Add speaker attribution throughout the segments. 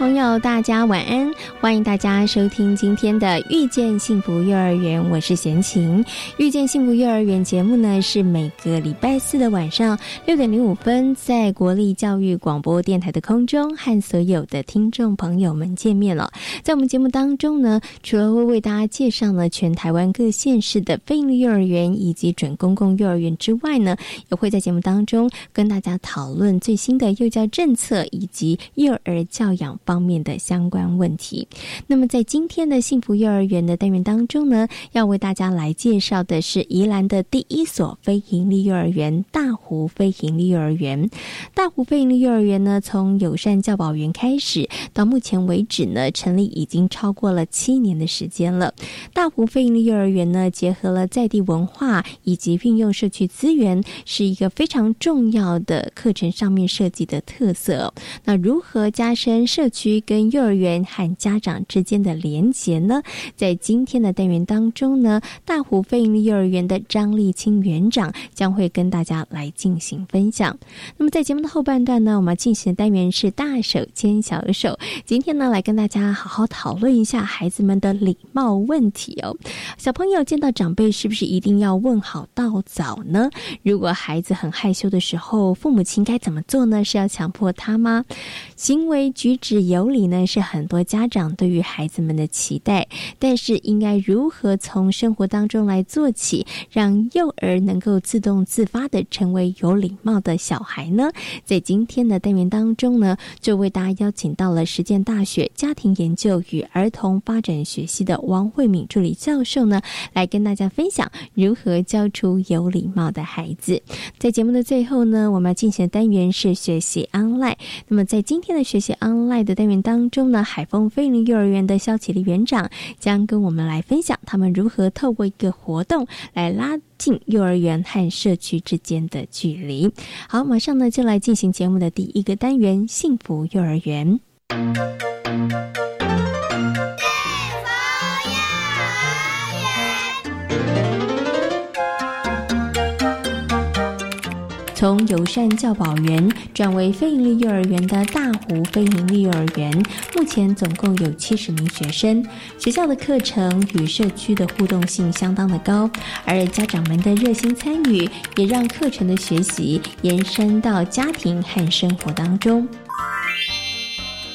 Speaker 1: 朋友，大家晚安！欢迎大家收听今天的《遇见幸福幼儿园》，我是贤琴。《遇见幸福幼儿园》节目呢，是每个礼拜四的晚上六点零五分，在国立教育广播电台的空中和所有的听众朋友们见面了。在我们节目当中呢，除了会为大家介绍呢全台湾各县市的非营利幼儿园以及准公共幼儿园之外呢，也会在节目当中跟大家讨论最新的幼教政策以及幼儿教养。方面的相关问题。那么，在今天的幸福幼儿园的单元当中呢，要为大家来介绍的是宜兰的第一所非营利幼儿园——大湖非营利幼儿园。大湖非营利幼儿园呢，从友善教保园开始，到目前为止呢，成立已经超过了七年的时间了。大湖非营利幼儿园呢，结合了在地文化以及运用社区资源，是一个非常重要的课程上面设计的特色。那如何加深社？区跟幼儿园和家长之间的连结呢，在今天的单元当中呢，大湖飞鹰幼儿园的张立清园长将会跟大家来进行分享。那么在节目的后半段呢，我们进行的单元是大手牵小手。今天呢，来跟大家好好讨论一下孩子们的礼貌问题哦。小朋友见到长辈是不是一定要问好道早呢？如果孩子很害羞的时候，父母亲该怎么做呢？是要强迫他吗？行为举止。有礼呢，是很多家长对于孩子们的期待，但是应该如何从生活当中来做起，让幼儿能够自动自发的成为有礼貌的小孩呢？在今天的单元当中呢，就为大家邀请到了实践大学家庭研究与儿童发展学系的王慧敏助理教授呢，来跟大家分享如何教出有礼貌的孩子。在节目的最后呢，我们要进行的单元是学习 online。那么在今天的学习 online 的单元当中呢，海风飞林幼儿园的肖启立园长将跟我们来分享他们如何透过一个活动来拉近幼儿园和社区之间的距离。好，马上呢就来进行节目的第一个单元——幸福幼儿园。从友善教保员转为非营利幼儿园的大湖非营利幼儿园，目前总共有七十名学生。学校的课程与社区的互动性相当的高，而家长们的热心参与，也让课程的学习延伸到家庭和生活当中。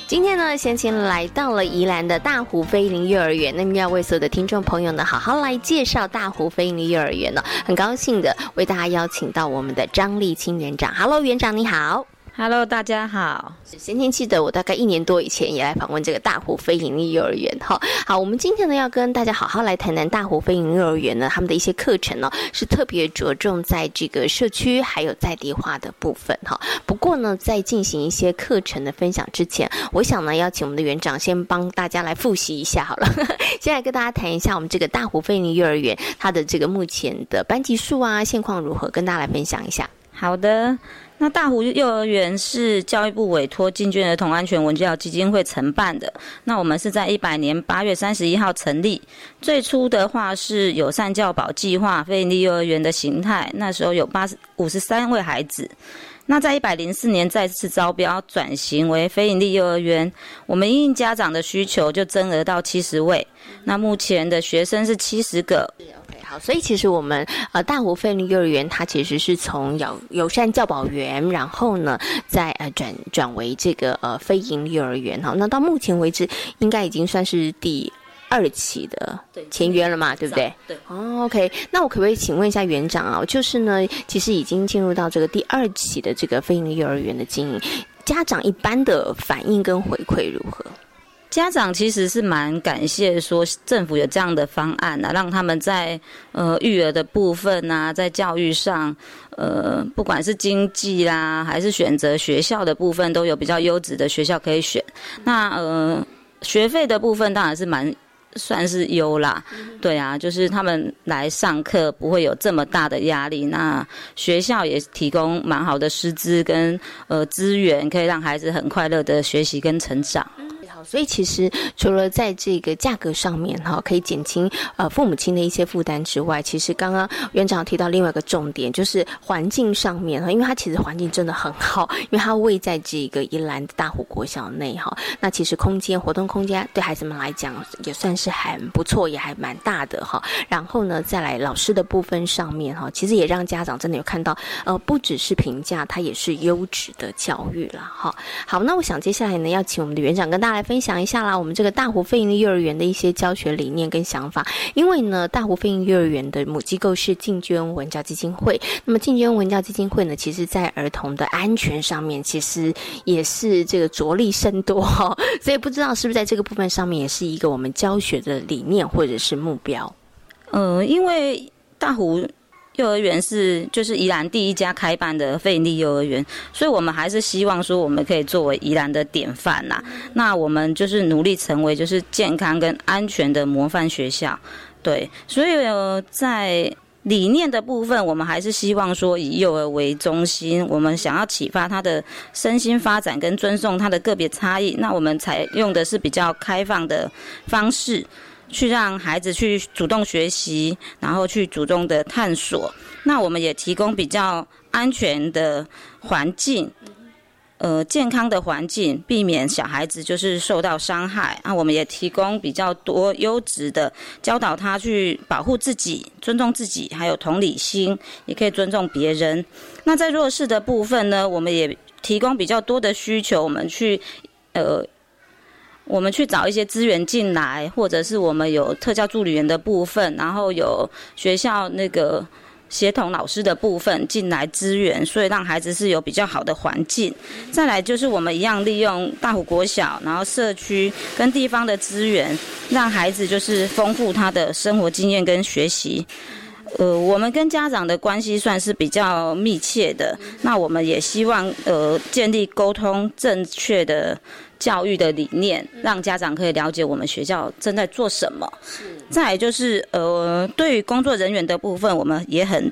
Speaker 1: 今天呢，贤琴来到了宜兰的大湖飞林幼儿园，那么要为所有的听众朋友呢，好好来介绍大湖飞林幼儿园呢。很高兴的为大家邀请到我们的张立清园长，Hello，园长你好。
Speaker 2: Hello，大家好。
Speaker 1: 先天记得我大概一年多以前也来访问这个大湖非盈利幼儿园哈。好，我们今天呢要跟大家好好来谈谈大湖非盈利幼儿园呢，他们的一些课程呢是特别着重在这个社区还有在地化的部分哈。不过呢，在进行一些课程的分享之前，我想呢要请我们的园长先帮大家来复习一下好了。先来跟大家谈一下我们这个大湖非盈利幼儿园它的这个目前的班级数啊现况如何，跟大家来分享一下。
Speaker 2: 好的。那大湖幼儿园是教育部委托进军儿童安全文教基金会承办的。那我们是在一百年八月三十一号成立。最初的话是友善教保计划非营利幼儿园的形态，那时候有八十五十三位孩子。那在一百零四年再次招标转型为非营利幼儿园，我们应家长的需求就增额到七十位。那目前的学生是七十个。
Speaker 1: 好，所以其实我们呃大湖飞利幼儿园，它其实是从友友善教保员，然后呢再呃转转为这个呃非营幼儿园哈。那到目前为止，应该已经算是第二期的签约了嘛，对不对？
Speaker 2: 对。
Speaker 1: 哦，OK。那我可不可以请问一下园长啊？就是呢，其实已经进入到这个第二期的这个非营幼儿园的经营，家长一般的反应跟回馈如何？
Speaker 2: 家长其实是蛮感谢说政府有这样的方案啊，让他们在呃育儿的部分啊，在教育上，呃，不管是经济啦，还是选择学校的部分，都有比较优质的学校可以选。那呃，学费的部分当然是蛮。算是优啦，对啊，就是他们来上课不会有这么大的压力。那学校也提供蛮好的师资跟呃资源，可以让孩子很快乐的学习跟成长。
Speaker 1: 所以其实除了在这个价格上面哈，可以减轻呃父母亲的一些负担之外，其实刚刚园长提到另外一个重点，就是环境上面哈，因为它其实环境真的很好，因为它位在这个宜兰的大湖国小内哈，那其实空间活动空间对孩子们来讲也算是很不错，也还蛮大的哈。然后呢，再来老师的部分上面哈，其实也让家长真的有看到呃，不只是评价，它也是优质的教育了哈。好，那我想接下来呢，要请我们的园长跟大家来分。分享一下啦，我们这个大湖飞鹰幼儿园的一些教学理念跟想法。因为呢，大湖飞鹰幼儿园的母机构是静娟文教基金会。那么，静娟文教基金会呢，其实在儿童的安全上面，其实也是这个着力甚多哈。所以，不知道是不是在这个部分上面，也是一个我们教学的理念或者是目标。
Speaker 2: 嗯，因为大湖。幼儿园是就是宜兰第一家开办的费力幼儿园，所以我们还是希望说我们可以作为宜兰的典范呐。那我们就是努力成为就是健康跟安全的模范学校，对。所以在理念的部分，我们还是希望说以幼儿为中心，我们想要启发他的身心发展跟尊重他的个别差异。那我们采用的是比较开放的方式。去让孩子去主动学习，然后去主动的探索。那我们也提供比较安全的环境，呃，健康的环境，避免小孩子就是受到伤害。那我们也提供比较多优质的教导他去保护自己、尊重自己，还有同理心，也可以尊重别人。那在弱势的部分呢，我们也提供比较多的需求，我们去呃。我们去找一些资源进来，或者是我们有特教助理员的部分，然后有学校那个协同老师的部分进来支援，所以让孩子是有比较好的环境。再来就是我们一样利用大湖国小，然后社区跟地方的资源，让孩子就是丰富他的生活经验跟学习。呃，我们跟家长的关系算是比较密切的，那我们也希望呃建立沟通正确的。教育的理念，让家长可以了解我们学校正在做什么。再就是，呃，对于工作人员的部分，我们也很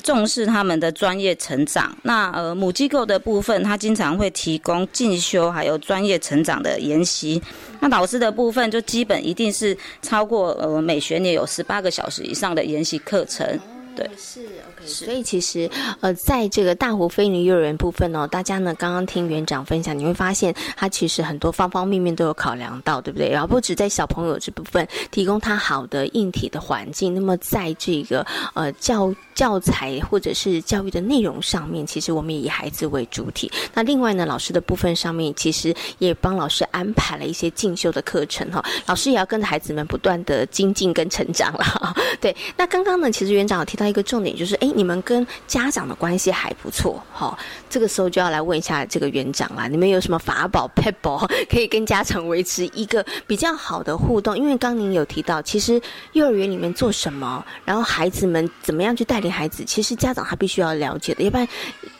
Speaker 2: 重视他们的专业成长。那呃，母机构的部分，他经常会提供进修还有专业成长的研习。那老师的部分，就基本一定是超过呃每学年有十八个小时以上的研习课程。对，
Speaker 1: 是。所以其实，呃，在这个大湖飞鱼幼儿园部分哦，大家呢刚刚听园长分享，你会发现他其实很多方方面面都有考量到，对不对？然后不止在小朋友这部分提供他好的硬体的环境，那么在这个呃教教材或者是教育的内容上面，其实我们也以孩子为主体。那另外呢，老师的部分上面，其实也帮老师安排了一些进修的课程哈。老师也要跟着孩子们不断的精进跟成长了。对，那刚刚呢，其实园长有提。到一个重点就是，哎，你们跟家长的关系还不错，哈。这个时候就要来问一下这个园长啦，你们有什么法宝、p e b l 可以跟家长维持一个比较好的互动？因为刚您有提到，其实幼儿园里面做什么，然后孩子们怎么样去带领孩子，其实家长他必须要了解的，要不然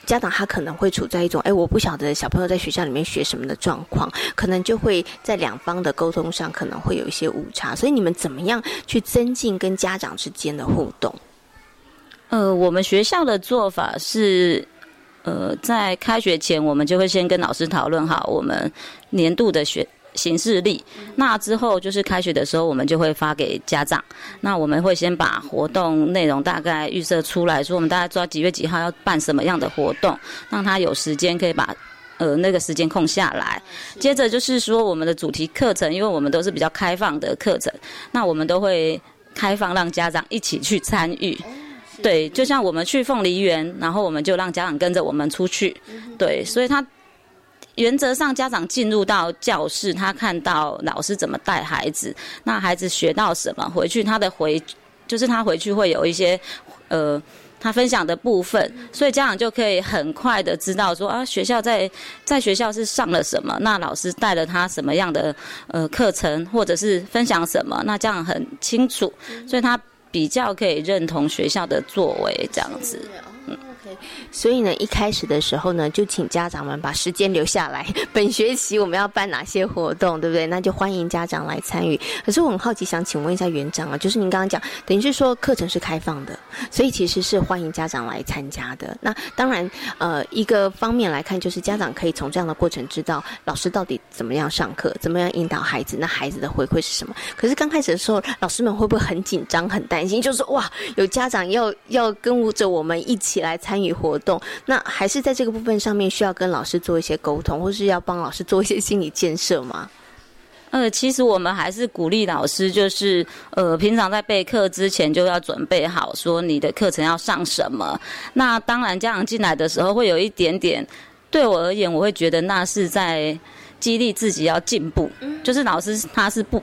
Speaker 1: 家长他可能会处在一种，哎，我不晓得小朋友在学校里面学什么的状况，可能就会在两方的沟通上可能会有一些误差。所以你们怎么样去增进跟家长之间的互动？
Speaker 2: 呃，我们学校的做法是，呃，在开学前，我们就会先跟老师讨论好我们年度的学行事历。那之后就是开学的时候，我们就会发给家长。那我们会先把活动内容大概预设出来，说我们大概抓几月几号要办什么样的活动，让他有时间可以把呃那个时间空下来。接着就是说我们的主题课程，因为我们都是比较开放的课程，那我们都会开放让家长一起去参与。对，就像我们去凤梨园，然后我们就让家长跟着我们出去。对，所以他原则上家长进入到教室，他看到老师怎么带孩子，那孩子学到什么，回去他的回就是他回去会有一些呃他分享的部分，所以家长就可以很快的知道说啊，学校在在学校是上了什么，那老师带了他什么样的呃课程，或者是分享什么，那这样很清楚，所以他比较可以认同学校的作为这样子。
Speaker 1: 所以呢，一开始的时候呢，就请家长们把时间留下来。本学期我们要办哪些活动，对不对？那就欢迎家长来参与。可是我很好奇，想请问一下园长啊，就是您刚刚讲，等于是说课程是开放的，所以其实是欢迎家长来参加的。那当然，呃，一个方面来看，就是家长可以从这样的过程知道老师到底怎么样上课，怎么样引导孩子，那孩子的回馈是什么。可是刚开始的时候，老师们会不会很紧张、很担心？就是哇，有家长要要跟着我们一起来参活。动那还是在这个部分上面需要跟老师做一些沟通，或是要帮老师做一些心理建设吗？
Speaker 2: 呃，其实我们还是鼓励老师，就是呃，平常在备课之前就要准备好，说你的课程要上什么。那当然，家长进来的时候会有一点点，对我而言，我会觉得那是在激励自己要进步，就是老师他是不。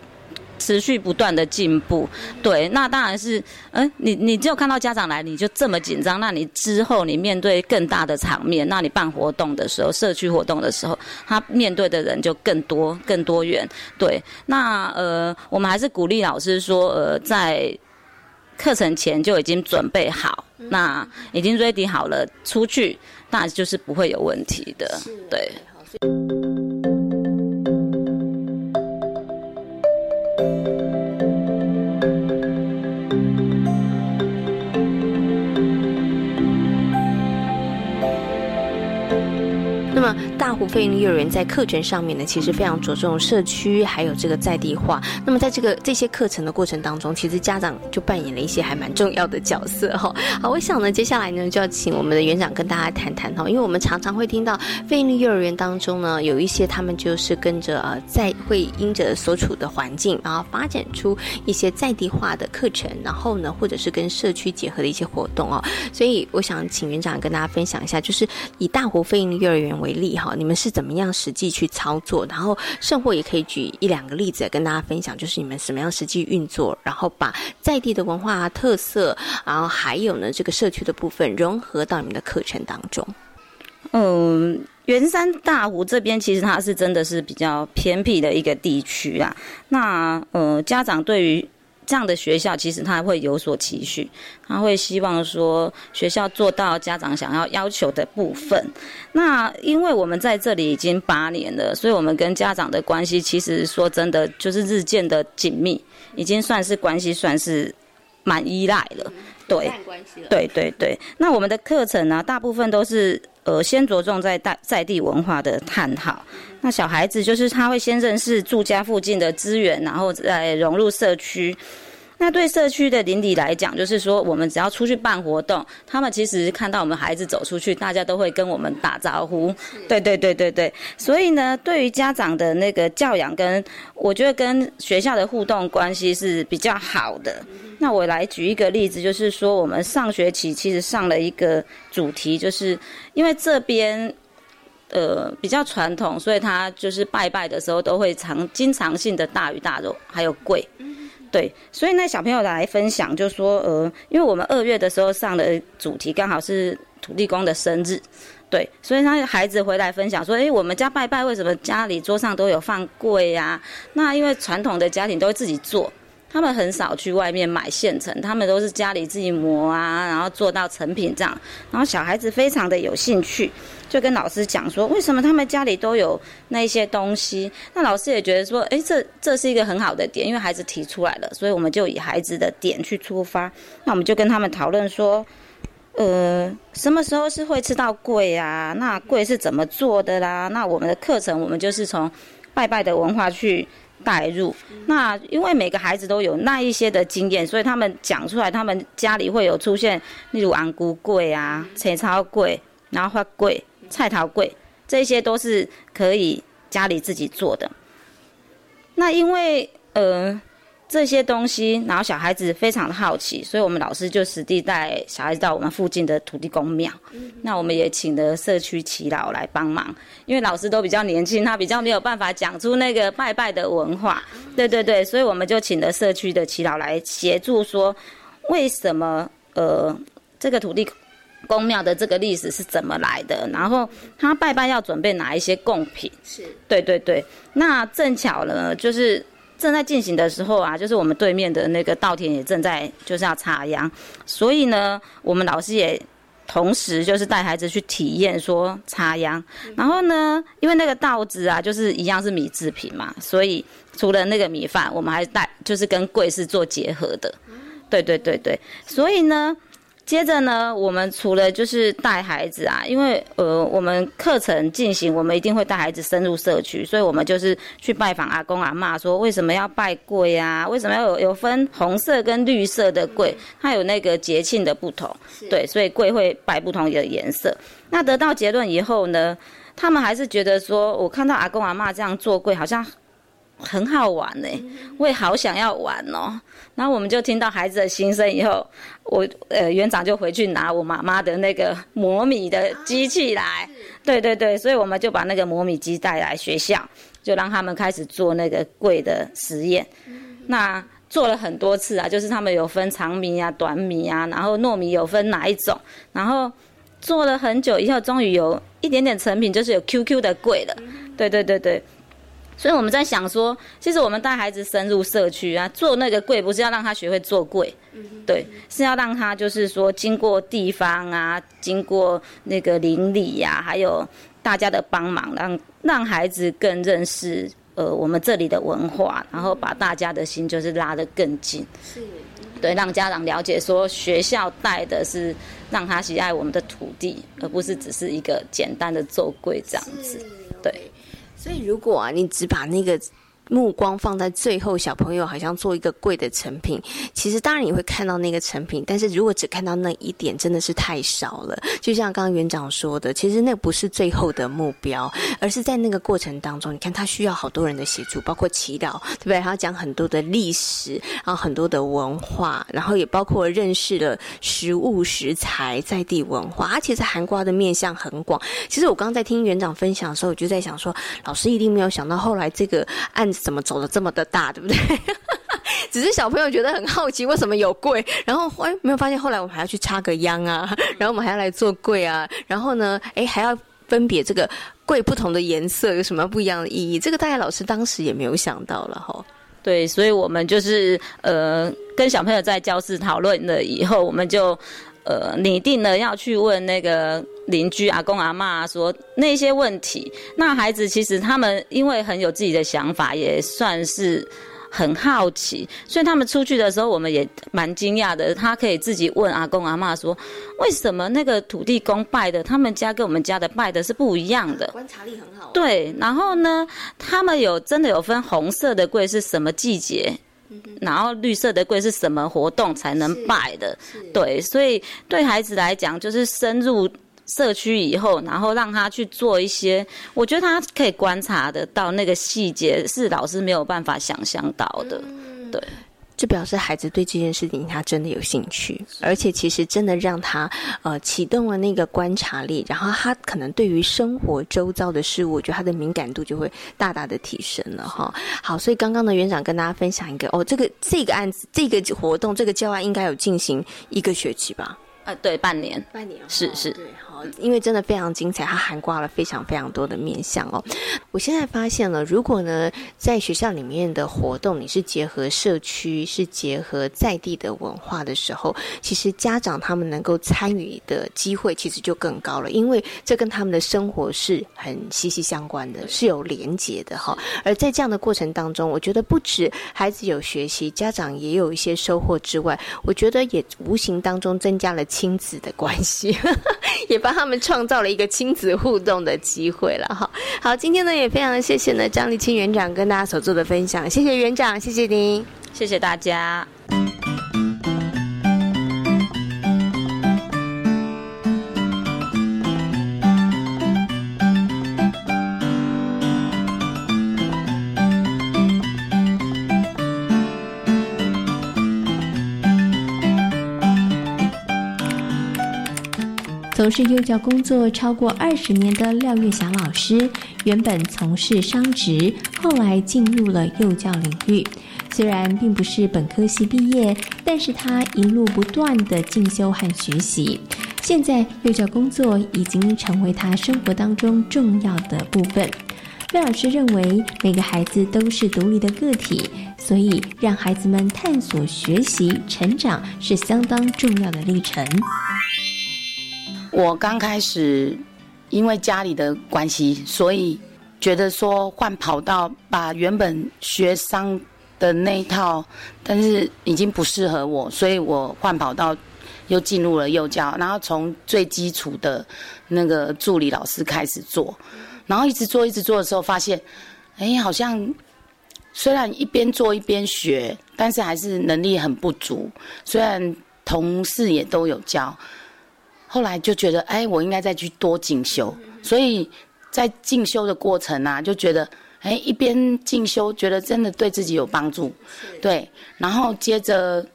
Speaker 2: 持续不断的进步，对，那当然是，嗯，你你只有看到家长来，你就这么紧张，那你之后你面对更大的场面，那你办活动的时候，社区活动的时候，他面对的人就更多、更多元，对，那呃，我们还是鼓励老师说，呃，在课程前就已经准备好，那已经 ready 好了，出去那就是不会有问题的，对。
Speaker 1: 大湖飞鹰幼儿园在课程上面呢，其实非常着重社区还有这个在地化。那么在这个这些课程的过程当中，其实家长就扮演了一些还蛮重要的角色哈。好，我想呢，接下来呢就要请我们的园长跟大家谈谈哈，因为我们常常会听到飞鹰幼儿园当中呢，有一些他们就是跟着呃在会因着所处的环境，然后发展出一些在地化的课程，然后呢或者是跟社区结合的一些活动哦。所以我想请园长跟大家分享一下，就是以大湖飞鹰幼儿园为例哈。你们是怎么样实际去操作？然后盛货也可以举一两个例子跟大家分享，就是你们什么样实际运作，然后把在地的文化特色，然后还有呢这个社区的部分融合到你们的课程当中。
Speaker 2: 嗯，圆山大湖这边其实它是真的是比较偏僻的一个地区啊。那呃，家长对于这样的学校，其实他会有所期许，他会希望说学校做到家长想要要求的部分。那因为我们在这里已经八年了，所以我们跟家长的关系，其实说真的就是日渐的紧密，已经算是关系算是蛮依赖了。对，对对对。那我们的课程呢，大部分都是呃先着重在在在地文化的探讨。那小孩子就是他会先认识住家附近的资源，然后再融入社区。那对社区的邻里来讲，就是说我们只要出去办活动，他们其实看到我们孩子走出去，大家都会跟我们打招呼。对对对对对。所以呢，对于家长的那个教养，跟我觉得跟学校的互动关系是比较好的。那我来举一个例子，就是说我们上学期其实上了一个主题，就是因为这边。呃，比较传统，所以他就是拜拜的时候都会常经常性的大鱼大肉，还有贵，对，所以那小朋友来分享就说，呃，因为我们二月的时候上的主题刚好是土地公的生日，对，所以他孩子回来分享说，哎，我们家拜拜为什么家里桌上都有放柜呀？那因为传统的家庭都会自己做。他们很少去外面买现成，他们都是家里自己磨啊，然后做到成品这样。然后小孩子非常的有兴趣，就跟老师讲说，为什么他们家里都有那些东西？那老师也觉得说，哎，这这是一个很好的点，因为孩子提出来了，所以我们就以孩子的点去出发。那我们就跟他们讨论说，呃，什么时候是会吃到贵啊？那贵是怎么做的啦？那我们的课程，我们就是从拜拜的文化去。带入那，因为每个孩子都有那一些的经验，所以他们讲出来，他们家里会有出现，例如昂菇柜啊、菜超柜，然后花柜、菜桃柜，这些都是可以家里自己做的。那因为呃。这些东西，然后小孩子非常的好奇，所以我们老师就实地带小孩子到我们附近的土地公庙。那我们也请了社区祈老来帮忙，因为老师都比较年轻，他比较没有办法讲出那个拜拜的文化。对对对，所以我们就请了社区的祈老来协助，说为什么呃这个土地公庙的这个历史是怎么来的，然后他拜拜要准备哪一些贡品。
Speaker 1: 是，
Speaker 2: 对对对。那正巧呢，就是正在进行的时候啊，就是我们对面的那个稻田也正在就是要插秧，所以呢，我们老师也。同时就是带孩子去体验说插秧，然后呢，因为那个稻子啊，就是一样是米制品嘛，所以除了那个米饭，我们还带就是跟桂是做结合的，对对对对，所以呢。接着呢，我们除了就是带孩子啊，因为呃，我们课程进行，我们一定会带孩子深入社区，所以我们就是去拜访阿公阿妈，说为什么要拜桂啊？为什么要有有分红色跟绿色的桂？它有那个节庆的不同，对，所以桂会拜不同的颜色。那得到结论以后呢，他们还是觉得说，我看到阿公阿妈这样做桂，好像。很好玩呢，我也好想要玩哦。然后我们就听到孩子的心声以后，我呃园长就回去拿我妈妈的那个磨米的机器来，对对对，所以我们就把那个磨米机带来学校，就让他们开始做那个贵的实验。那做了很多次啊，就是他们有分长米啊、短米啊，然后糯米有分哪一种，然后做了很久以后，终于有一点点成品，就是有 QQ 的贵了。对对对对。所以我们在想说，其实我们带孩子深入社区啊，做那个柜不是要让他学会做柜，对，是要让他就是说经过地方啊，经过那个邻里呀，还有大家的帮忙，让让孩子更认识呃我们这里的文化，然后把大家的心就是拉得更近，是，对，让家长了解说学校带的是让他喜爱我们的土地，而不是只是一个简单的做柜这样子，对。
Speaker 1: 所以，如果，你只把那个。目光放在最后，小朋友好像做一个贵的成品。其实当然你会看到那个成品，但是如果只看到那一点，真的是太少了。就像刚刚园长说的，其实那不是最后的目标，而是在那个过程当中，你看他需要好多人的协助，包括祈祷，对不对？他要讲很多的历史，然后很多的文化，然后也包括认识了食物食材在地文化。它其实涵盖的面向很广。其实我刚刚在听园长分享的时候，我就在想说，老师一定没有想到后来这个案子。怎么走的这么的大，对不对？只是小朋友觉得很好奇，为什么有柜？然后哎，没有发现，后来我们还要去插个秧啊，然后我们还要来做柜啊，然后呢，哎，还要分别这个柜不同的颜色有什么不一样的意义？这个大概老师当时也没有想到了哈。
Speaker 2: 对，所以我们就是呃，跟小朋友在教室讨论了以后，我们就。呃，拟定了要去问那个邻居阿公阿妈说那些问题。那孩子其实他们因为很有自己的想法，也算是很好奇，所以他们出去的时候，我们也蛮惊讶的。他可以自己问阿公阿妈说，为什么那个土地公拜的，他们家跟我们家的拜的是不一样的？
Speaker 1: 观察力很好。
Speaker 2: 对，然后呢，他们有真的有分红色的柜是什么季节？然后绿色的柜是什么活动才能拜的？对，所以对孩子来讲，就是深入社区以后，然后让他去做一些，我觉得他可以观察得到那个细节，是老师没有办法想象到的。对。
Speaker 1: 这表示孩子对这件事情他真的有兴趣，而且其实真的让他呃启动了那个观察力，然后他可能对于生活周遭的事物，我觉得他的敏感度就会大大的提升了哈。好，所以刚刚的园长跟大家分享一个哦，这个这个案子这个活动这个教案应该有进行一个学期吧？
Speaker 2: 呃，对，半年，
Speaker 1: 半年
Speaker 2: 是是。
Speaker 1: 因为真的非常精彩，它涵盖了非常非常多的面向哦。我现在发现了，如果呢在学校里面的活动，你是结合社区，是结合在地的文化的时候，其实家长他们能够参与的机会其实就更高了，因为这跟他们的生活是很息息相关的，是有连结的哈。而在这样的过程当中，我觉得不止孩子有学习，家长也有一些收获之外，我觉得也无形当中增加了亲子的关系，也。帮他们创造了一个亲子互动的机会了哈。好，今天呢也非常谢谢呢张立清园长跟大家所做的分享，谢谢园长，谢谢您，
Speaker 2: 谢谢大家。
Speaker 1: 从事幼教工作超过二十年的廖月霞老师，原本从事商职，后来进入了幼教领域。虽然并不是本科系毕业，但是他一路不断的进修和学习。现在幼教工作已经成为他生活当中重要的部分。廖老师认为，每个孩子都是独立的个体，所以让孩子们探索、学习、成长是相当重要的历程。
Speaker 3: 我刚开始，因为家里的关系，所以觉得说换跑道，把原本学商的那一套，但是已经不适合我，所以我换跑道，又进入了幼教，然后从最基础的那个助理老师开始做，然后一直做一直做的时候，发现，哎，好像虽然一边做一边学，但是还是能力很不足。虽然同事也都有教。后来就觉得，哎，我应该再去多进修。所以在进修的过程啊，就觉得，哎，一边进修，觉得真的对自己有帮助。对，然后接着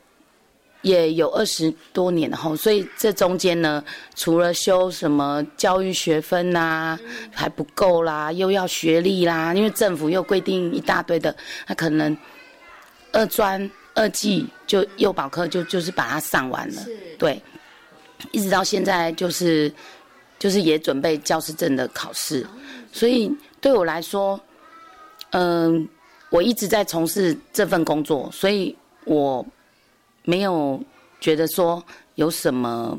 Speaker 3: 也有二十多年后，所以这中间呢，除了修什么教育学分呐还不够啦，又要学历啦，因为政府又规定一大堆的，那可能二专二技就幼保科就就是把它上完了。对。一直到现在，就是就是也准备教师证的考试，所以对我来说，嗯，我一直在从事这份工作，所以我没有觉得说有什么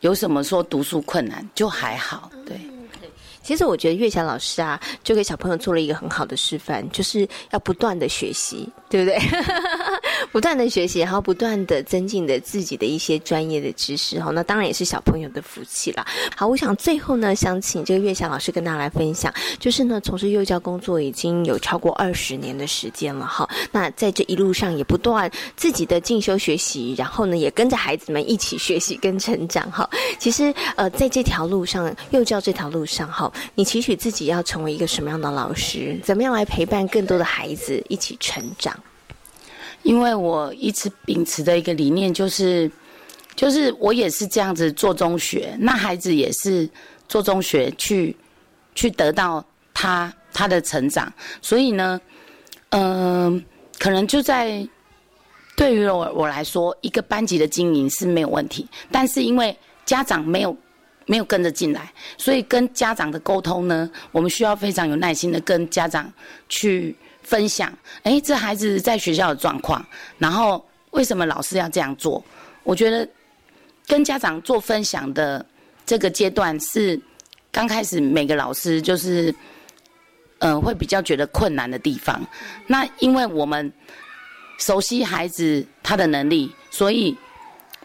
Speaker 3: 有什么说读书困难，就还好，对。
Speaker 1: 其实我觉得月霞老师啊，就给小朋友做了一个很好的示范，就是要不断的学习，对不对？不断的学习，然后不断的增进的自己的一些专业的知识哈。那当然也是小朋友的福气啦。好，我想最后呢，想请这个月霞老师跟大家来分享，就是呢，从事幼教工作已经有超过二十年的时间了哈。那在这一路上也不断自己的进修学习，然后呢，也跟着孩子们一起学习跟成长哈。其实呃，在这条路上，幼教这条路上哈。你期许自己要成为一个什么样的老师？怎么样来陪伴更多的孩子一起成长？
Speaker 3: 因为我一直秉持的一个理念就是，就是我也是这样子做中学，那孩子也是做中学去去得到他他的成长。所以呢，嗯，可能就在对于我我来说，一个班级的经营是没有问题，但是因为家长没有。没有跟着进来，所以跟家长的沟通呢，我们需要非常有耐心的跟家长去分享。哎，这孩子在学校的状况，然后为什么老师要这样做？我觉得跟家长做分享的这个阶段是刚开始每个老师就是，嗯，会比较觉得困难的地方。那因为我们熟悉孩子他的能力，所以。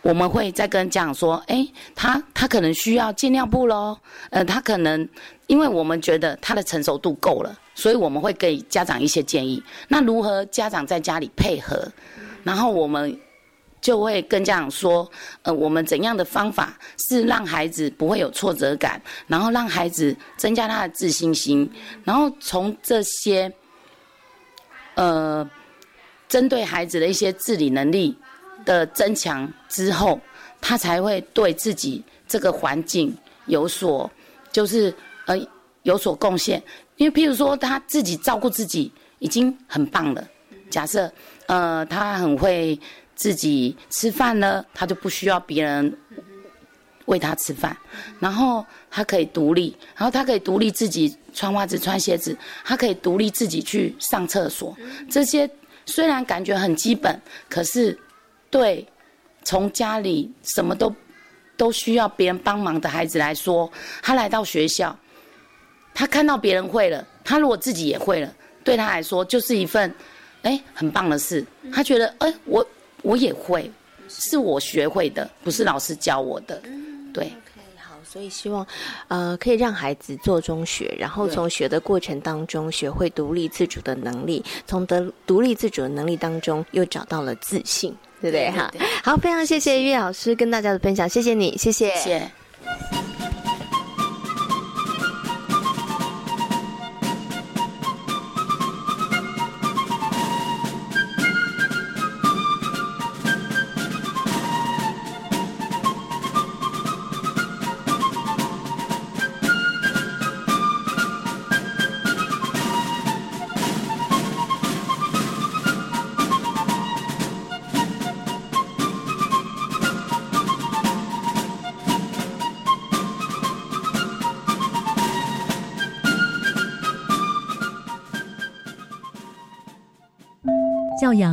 Speaker 3: 我们会再跟家长说，哎，他他可能需要进尿布喽，呃，他可能，因为我们觉得他的成熟度够了，所以我们会给家长一些建议。那如何家长在家里配合？然后我们就会跟家长说，呃，我们怎样的方法是让孩子不会有挫折感，然后让孩子增加他的自信心，然后从这些，呃，针对孩子的一些自理能力。的增强之后，他才会对自己这个环境有所，就是呃有所贡献。因为譬如说他自己照顾自己已经很棒了。假设呃他很会自己吃饭呢，他就不需要别人喂他吃饭。然后他可以独立，然后他可以独立自己穿袜子、穿鞋子，他可以独立自己去上厕所。这些虽然感觉很基本，可是。对，从家里什么都都需要别人帮忙的孩子来说，他来到学校，他看到别人会了，他如果自己也会了，对他来说就是一份哎很棒的事。他觉得哎我我也会，是我学会的，不是老师教我的，对。
Speaker 1: 所以希望，呃，可以让孩子做中学，然后从学的过程当中学会独立自主的能力，从得独立自主的能力当中又找到了自信，对不对？哈，好，非常谢谢岳老师跟大家的分享，谢谢你，谢
Speaker 3: 谢。
Speaker 4: 教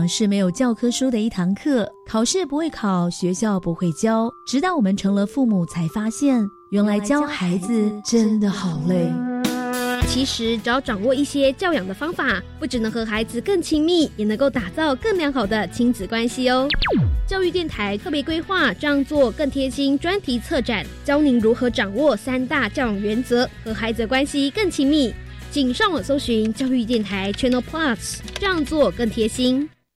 Speaker 4: 是没有教科书的一堂课，考试不会考，学校不会教，直到我们成了父母才发现，原来教孩子真的好累。
Speaker 5: 其实，只要掌握一些教养的方法，不只能和孩子更亲密，也能够打造更良好的亲子关系哦。教育电台特别规划“这样做更贴心”专题策展，教您如何掌握三大教养原则，和孩子关系更亲密。请上网搜寻教育电台 Channel Plus，这样做更贴心。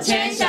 Speaker 1: 千山。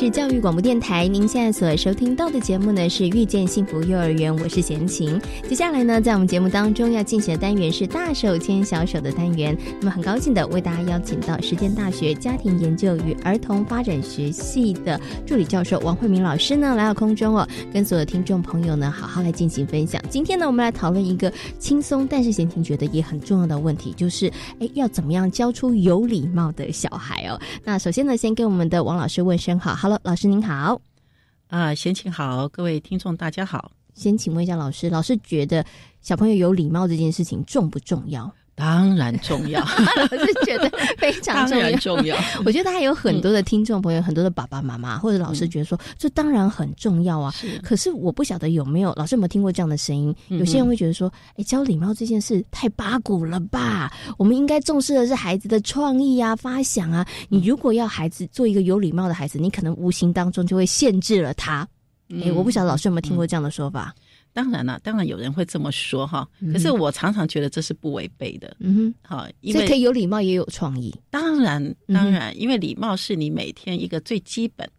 Speaker 1: 是教育广播电台，您现在所收听到的节目呢是遇见幸福幼儿园，我是贤琴。接下来呢，在我们节目当中要进行的单元是大手牵小手的单元。那么很高兴的为大家邀请到实践大学家庭研究与儿童发展学系的助理教授王慧明老师呢来到空中哦，跟所有听众朋友呢好好来进行分享。今天呢，我们来讨论一个轻松但是贤琴觉得也很重要的问题，就是哎要怎么样教出有礼貌的小孩哦。那首先呢，先跟我们的王老师问声好。好了，老师您好，
Speaker 6: 啊，先请好，各位听众大家好。
Speaker 1: 先请问一下老师，老师觉得小朋友有礼貌这件事情重不重要？
Speaker 6: 当然重要，
Speaker 1: 老师觉得非常重要。
Speaker 6: 重要，
Speaker 1: 我觉得还有很多的听众朋友，很多的爸爸妈妈或者老师觉得说，这当然很重要啊。可是我不晓得有没有老师有没有听过这样的声音？有些人会觉得说，哎，教礼貌这件事太八股了吧？我们应该重视的是孩子的创意啊、发想啊。你如果要孩子做一个有礼貌的孩子，你可能无形当中就会限制了他。哎，我不晓得老师有没有听过这样的说法。
Speaker 6: 当然了，当然有人会这么说哈。可是我常常觉得这是不违背的。嗯哼，好，
Speaker 1: 所以可以有礼貌也有创意。
Speaker 6: 当然，当然，因为礼貌是你每天一个最基本。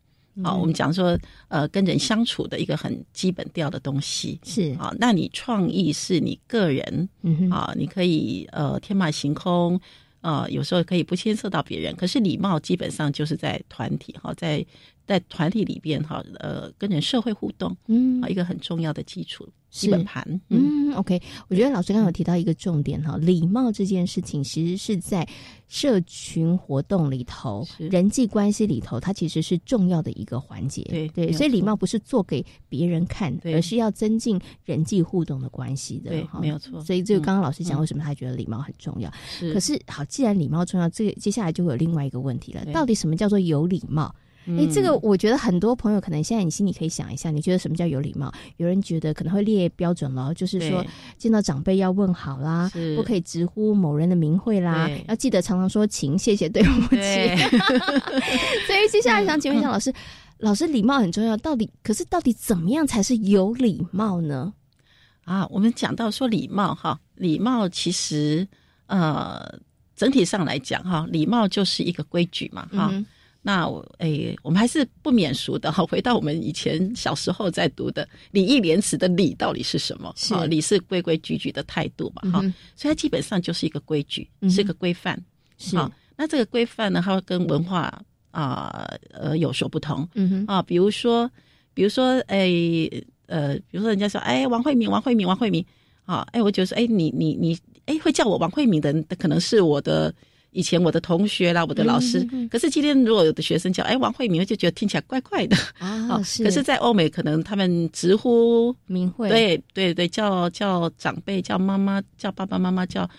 Speaker 6: 好，我们讲说，呃，跟人相处的一个很基本调的东西
Speaker 1: 是
Speaker 6: 啊。那你创意是你个人，嗯啊，你可以呃天马行空，呃，有时候可以不牵涉到别人。可是礼貌基本上就是在团体哈，在。在团体里边哈，呃，跟人社会互动，嗯，啊，一个很重要的基础基本盘，
Speaker 1: 嗯，OK，我觉得老师刚刚有提到一个重点哈，礼貌这件事情其实是在社群活动里头、人际关系里头，它其实是重要的一个环节，
Speaker 6: 对
Speaker 1: 对，所以礼貌不是做给别人看，而是要增进人际互动的关系的，
Speaker 6: 对，没有错。
Speaker 1: 所以这个刚刚老师讲，为什么他觉得礼貌很重要？是，可是好，既然礼貌重要，这个接下来就会有另外一个问题了，到底什么叫做有礼貌？哎，这个我觉得很多朋友可能现在你心里可以想一下，你觉得什么叫有礼貌？有人觉得可能会列标准了，就是说见到长辈要问好啦，不可以直呼某人的名讳啦，要记得常常说请、谢谢、对不起。所以接下来想请问一下老师，老师礼貌很重要，到底可是到底怎么样才是有礼貌呢？
Speaker 6: 啊，我们讲到说礼貌哈，礼貌其实呃整体上来讲哈，礼貌就是一个规矩嘛哈。那我诶，我们还是不免俗的哈。回到我们以前小时候在读的礼义廉耻的礼到底是什么？
Speaker 1: 是
Speaker 6: 礼是规规矩矩的态度嘛哈。所以它基本上就是一个规矩，是个规范。
Speaker 1: 是
Speaker 6: 那这个规范呢，它会跟文化啊呃有所不同。嗯哼啊，比如说比如说诶，呃，比如说人家说，哎，王慧敏，王慧敏，王慧敏，啊，哎，我觉得说，哎，你你你，哎，会叫我王慧敏的，可能是我的以前我的同学啦，我的老师。可是今天如果有的学生叫，哎，王慧敏，就觉得听起来怪怪的
Speaker 1: 啊。是。
Speaker 6: 可是，在欧美，可能他们直呼
Speaker 1: 名讳，
Speaker 6: 对对对，叫叫长辈，叫妈妈，叫爸爸妈妈，叫，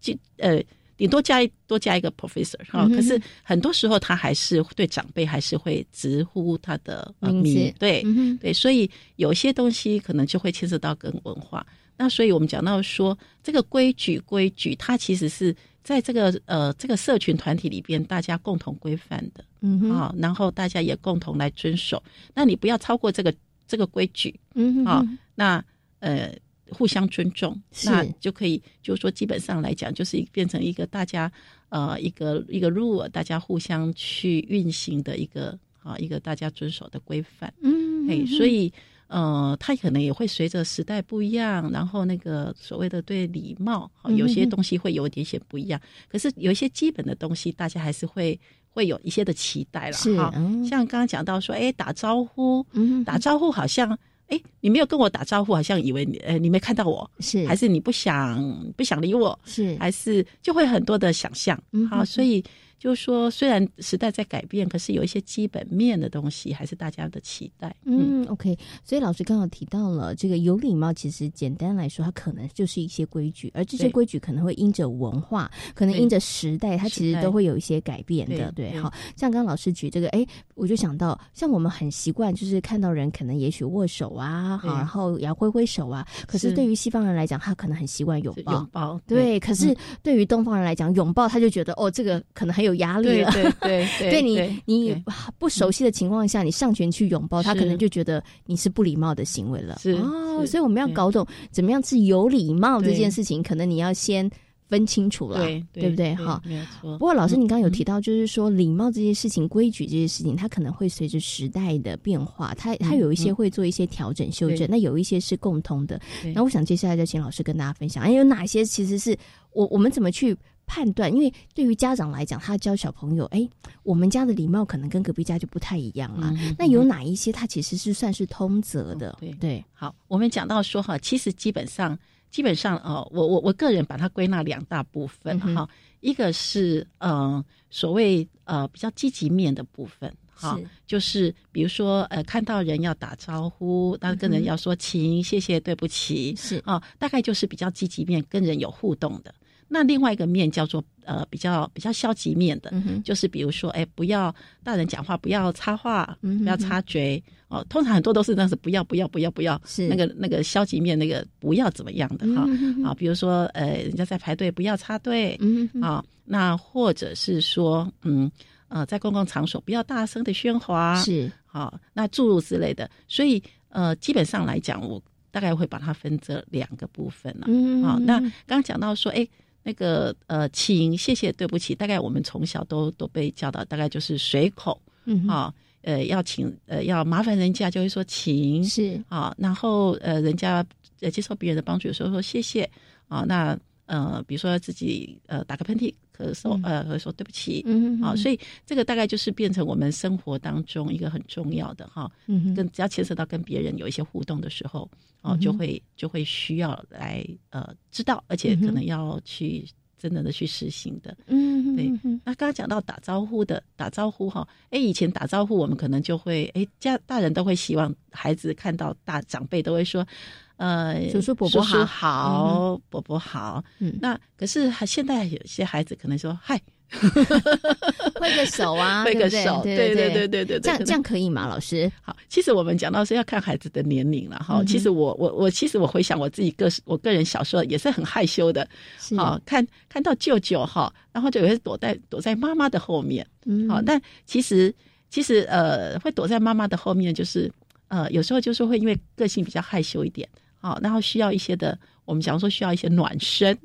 Speaker 6: 就呃。你多加一多加一个 professor 哈，可是很多时候他还是对长辈还是会直呼他的
Speaker 1: 名字，
Speaker 6: 对对，所以有些东西可能就会牵涉到跟文化。那所以我们讲到说，这个规矩规矩，它其实是在这个呃这个社群团体里边大家共同规范的，
Speaker 1: 嗯
Speaker 6: 啊，然后大家也共同来遵守。那你不要超过这个这个规矩，
Speaker 1: 嗯
Speaker 6: 啊，那呃。互相尊重，那就可以，就是说，基本上来讲，就是变成一个大家呃一个一个 rule，大家互相去运行的一个啊一个大家遵守的规范。
Speaker 1: 嗯，
Speaker 6: 哎，所以呃，他可能也会随着时代不一样，然后那个所谓的对礼貌，有些东西会有一点些不一样。可是有一些基本的东西，大家还是会会有一些的期待了。哈，像刚刚讲到说，哎，打招呼，打招呼好像。哎，你没有跟我打招呼，好像以为你，呃，你没看到我，
Speaker 1: 是
Speaker 6: 还是你不想不想理我，
Speaker 1: 是
Speaker 6: 还是就会很多的想象，好，所以。就是说，虽然时代在改变，可是有一些基本面的东西还是大家的期待。
Speaker 1: 嗯，OK。所以老师刚好提到了这个有礼貌，其实简单来说，它可能就是一些规矩，而这些规矩可能会因着文化，可能因着时代，它其实都会有一些改变的。对，好像刚刚老师举这个，哎，我就想到，像我们很习惯，就是看到人可能也许握手啊，好，然后也要挥挥手啊。可是对于西方人来讲，他可能很习惯拥抱。
Speaker 6: 拥抱。
Speaker 1: 对。可是对于东方人来讲，拥抱他就觉得哦，这个可能很有。压力了，
Speaker 6: 对对对，
Speaker 1: 对 你你不熟悉的情况下，你上前去拥抱他，可能就觉得你是不礼貌的行为了。
Speaker 6: 是
Speaker 1: 哦，所以我们要搞懂怎么样是有礼貌这件事情，可能你要先。分清楚了，
Speaker 6: 对
Speaker 1: 对不对？哈。不过老师，你刚刚有提到，就是说礼貌这些事情、规矩这些事情，它可能会随着时代的变化，它它有一些会做一些调整修正，那有一些是共通的。那我想接下来就请老师跟大家分享，哎，有哪些其实是我我们怎么去判断？因为对于家长来讲，他教小朋友，哎，我们家的礼貌可能跟隔壁家就不太一样啊。那有哪一些他其实是算是通则的？
Speaker 6: 对
Speaker 1: 对。
Speaker 6: 好，我们讲到说哈，其实基本上。基本上哦，我我我个人把它归纳两大部分哈，一个是呃所谓呃比较积极面的部分哈，就是比如说呃看到人要打招呼，那跟人要说请、谢谢、对不起
Speaker 1: 是
Speaker 6: 啊，大概就是比较积极面，跟人有互动的。那另外一个面叫做呃比较比较消极面的，就是比如说哎不要大人讲话不要插话，不要插嘴哦。通常很多都是那是不要不要不要不要，
Speaker 1: 是
Speaker 6: 那个那个消极面那个不要怎么样的哈啊。比如说呃人家在排队不要插队啊，那或者是说嗯呃在公共场所不要大声的喧哗
Speaker 1: 是
Speaker 6: 好那诸如之类的。所以呃基本上来讲，我大概会把它分这两个部分了。
Speaker 1: 嗯
Speaker 6: 好，那刚刚讲到说哎。那个呃，请谢谢对不起，大概我们从小都都被教导，大概就是随口，
Speaker 1: 嗯
Speaker 6: 啊，呃，要请呃要麻烦人家就会说请
Speaker 1: 是
Speaker 6: 啊，然后呃人家呃接受别人的帮助的时候说谢谢啊，那呃比如说自己呃打个喷嚏咳嗽呃会说对不起，
Speaker 1: 嗯
Speaker 6: 啊，所以这个大概就是变成我们生活当中一个很重要的哈，
Speaker 1: 嗯
Speaker 6: 跟只要牵涉到跟别人有一些互动的时候。哦，就会就会需要来呃知道，而且可能要去真正的去实行的。
Speaker 1: 嗯，
Speaker 6: 对。那刚刚讲到打招呼的打招呼哈，哎，以前打招呼我们可能就会哎家大人都会希望孩子看到大长辈都会说，呃，
Speaker 1: 叔叔伯伯
Speaker 6: 好，伯伯好。
Speaker 1: 嗯，
Speaker 6: 那可是现在有些孩子可能说嗨。
Speaker 1: 挥个手啊，
Speaker 6: 挥个手，对对？对对对，
Speaker 1: 这样这样可以吗？老师，
Speaker 6: 好，其实我们讲到是要看孩子的年龄了哈。其实我我我，其实我回想我自己个我个人小时候也是很害羞的，好看看到舅舅哈，然后就有些躲在躲在妈妈的后面，
Speaker 1: 嗯，
Speaker 6: 好，但其实其实呃，会躲在妈妈的后面，就是呃，有时候就是会因为个性比较害羞一点，好，然后需要一些的。我们讲说需要一些暖身，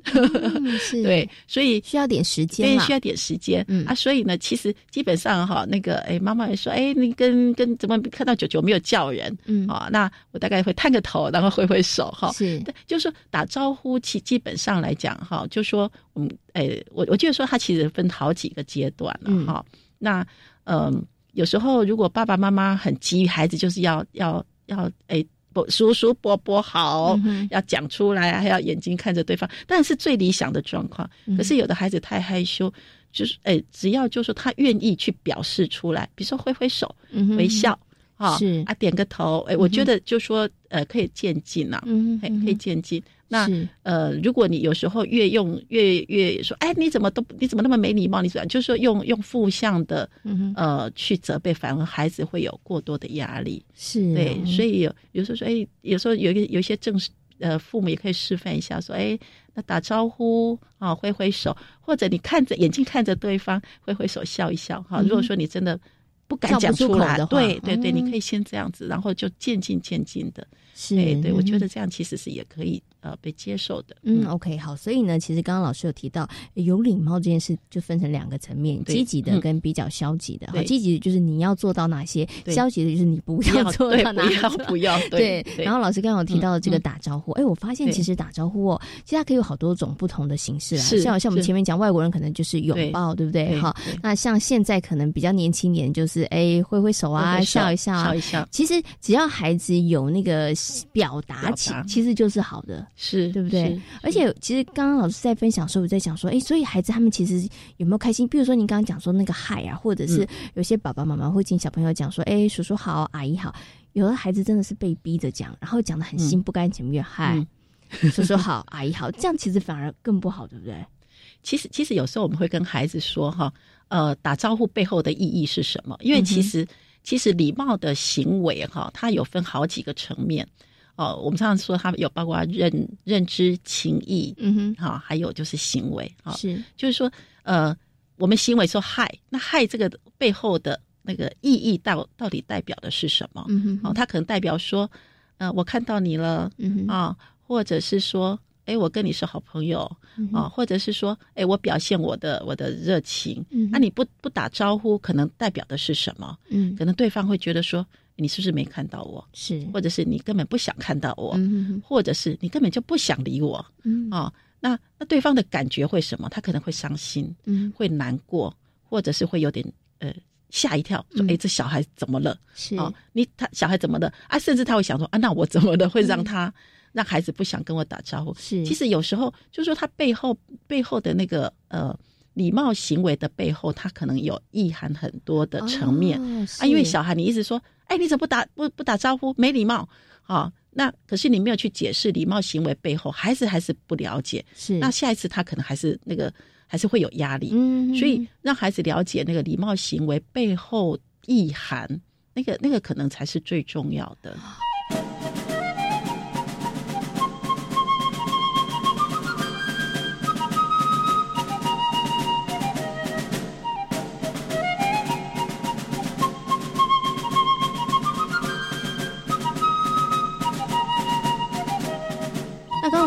Speaker 1: 是，
Speaker 6: 对，所以
Speaker 1: 需要点时间，
Speaker 6: 对，需要点时间，嗯。啊，所以呢，其实基本上哈，那个哎，妈妈也说，哎，你跟跟怎么看到九九没有叫人，
Speaker 1: 嗯。
Speaker 6: 啊，那我大概会探个头，然后挥挥手，哈，
Speaker 1: 是，
Speaker 6: 就说打招呼，其基本上来讲哈，就说我们哎，我我觉得说他其实分好几个阶段了哈，那嗯，有时候如果爸爸妈妈很急，孩子就是要要要哎。伯叔叔伯伯好，要讲出来，还要眼睛看着对方，但是最理想的状况。可是有的孩子太害羞，就是哎，只要就是他愿意去表示出来，比如说挥挥手、微笑。啊，
Speaker 1: 是
Speaker 6: 啊，点个头，哎，我觉得就说，呃，可以渐进呐，嗯，可以渐进。那呃，如果你有时候越用越越说，哎，你怎么都你怎么那么没礼貌？你怎么就是说用用负向的，呃，去责备，反而孩子会有过多的压力。
Speaker 1: 是
Speaker 6: 对，所以有有时候说，哎，有时候有一个有一些正式呃父母也可以示范一下，说，哎，那打招呼啊，挥挥手，或者你看着眼睛看着对方，挥挥手笑一笑。哈，如果说你真的。不敢讲出来，对对对，你可以先这样子，然后就渐进渐进的，对对，我觉得这样其实是也可以。呃，被接受的。
Speaker 1: 嗯，OK，好。所以呢，其实刚刚老师有提到，有礼貌这件事就分成两个层面：积极的跟比较消极的。好，积极的就是你要做到哪些，消极的就是你不要做到哪些。
Speaker 6: 不要不要。
Speaker 1: 对。然后老师刚刚有提到这个打招呼，哎，我发现其实打招呼哦，其实它可以有好多种不同的形式啊。像像我们前面讲，外国人可能就是拥抱，对不对？哈。那像现在可能比较年轻点，就是哎挥挥手啊，笑一笑啊。
Speaker 6: 笑一笑。
Speaker 1: 其实只要孩子有那个表达起，其实就是好的。
Speaker 6: 是
Speaker 1: 对不对？而且其实刚刚老师在分享的时候，我在想说，哎，所以孩子他们其实有没有开心？比如说您刚刚讲说那个嗨啊，或者是有些爸爸妈妈会听小朋友讲说，哎，叔叔好，阿姨好。有的孩子真的是被逼着讲，然后讲的很心不甘情不愿，嗨，叔叔好，阿姨好，这样其实反而更不好，对不对？
Speaker 6: 其实，其实有时候我们会跟孩子说，哈，呃，打招呼背后的意义是什么？因为其实，其实礼貌的行为，哈，它有分好几个层面。哦，我们常常说，它有包括认认知、情谊，嗯哼，好，还有就是行为，啊，
Speaker 1: 是，
Speaker 6: 就是说，呃，我们行为说害，那害这个背后的那个意义到到底代表的是什么？嗯哼，哦，它可能代表说，呃，我看到你了，嗯哼，啊，或者是说，哎，我跟你是好朋友，啊，或者是说，哎，我表现我的我的热情，嗯，那你不不打招呼，可能代表的是什么？嗯，可能对方会觉得说。你是不是没看到我？
Speaker 1: 是，
Speaker 6: 或者是你根本不想看到我，或者是你根本就不想理我？嗯啊，那那对方的感觉会什么？他可能会伤心，嗯，会难过，或者是会有点呃吓一跳，说哎，这小孩怎么了？
Speaker 1: 是
Speaker 6: 啊，你他小孩怎么了？啊，甚至他会想说啊，那我怎么的会让他让孩子不想跟我打招呼？
Speaker 1: 是，
Speaker 6: 其实有时候就是说他背后背后的那个呃。礼貌行为的背后，它可能有意涵很多的层面啊。因为小孩，你一直说，哎，你怎么不打不不打招呼，没礼貌啊？那可是你没有去解释礼貌行为背后，孩子还是不了解。
Speaker 1: 是，
Speaker 6: 那下一次他可能还是那个，还是会有压力。嗯，所以让孩子了解那个礼貌行为背后意涵，那个那个可能才是最重要的。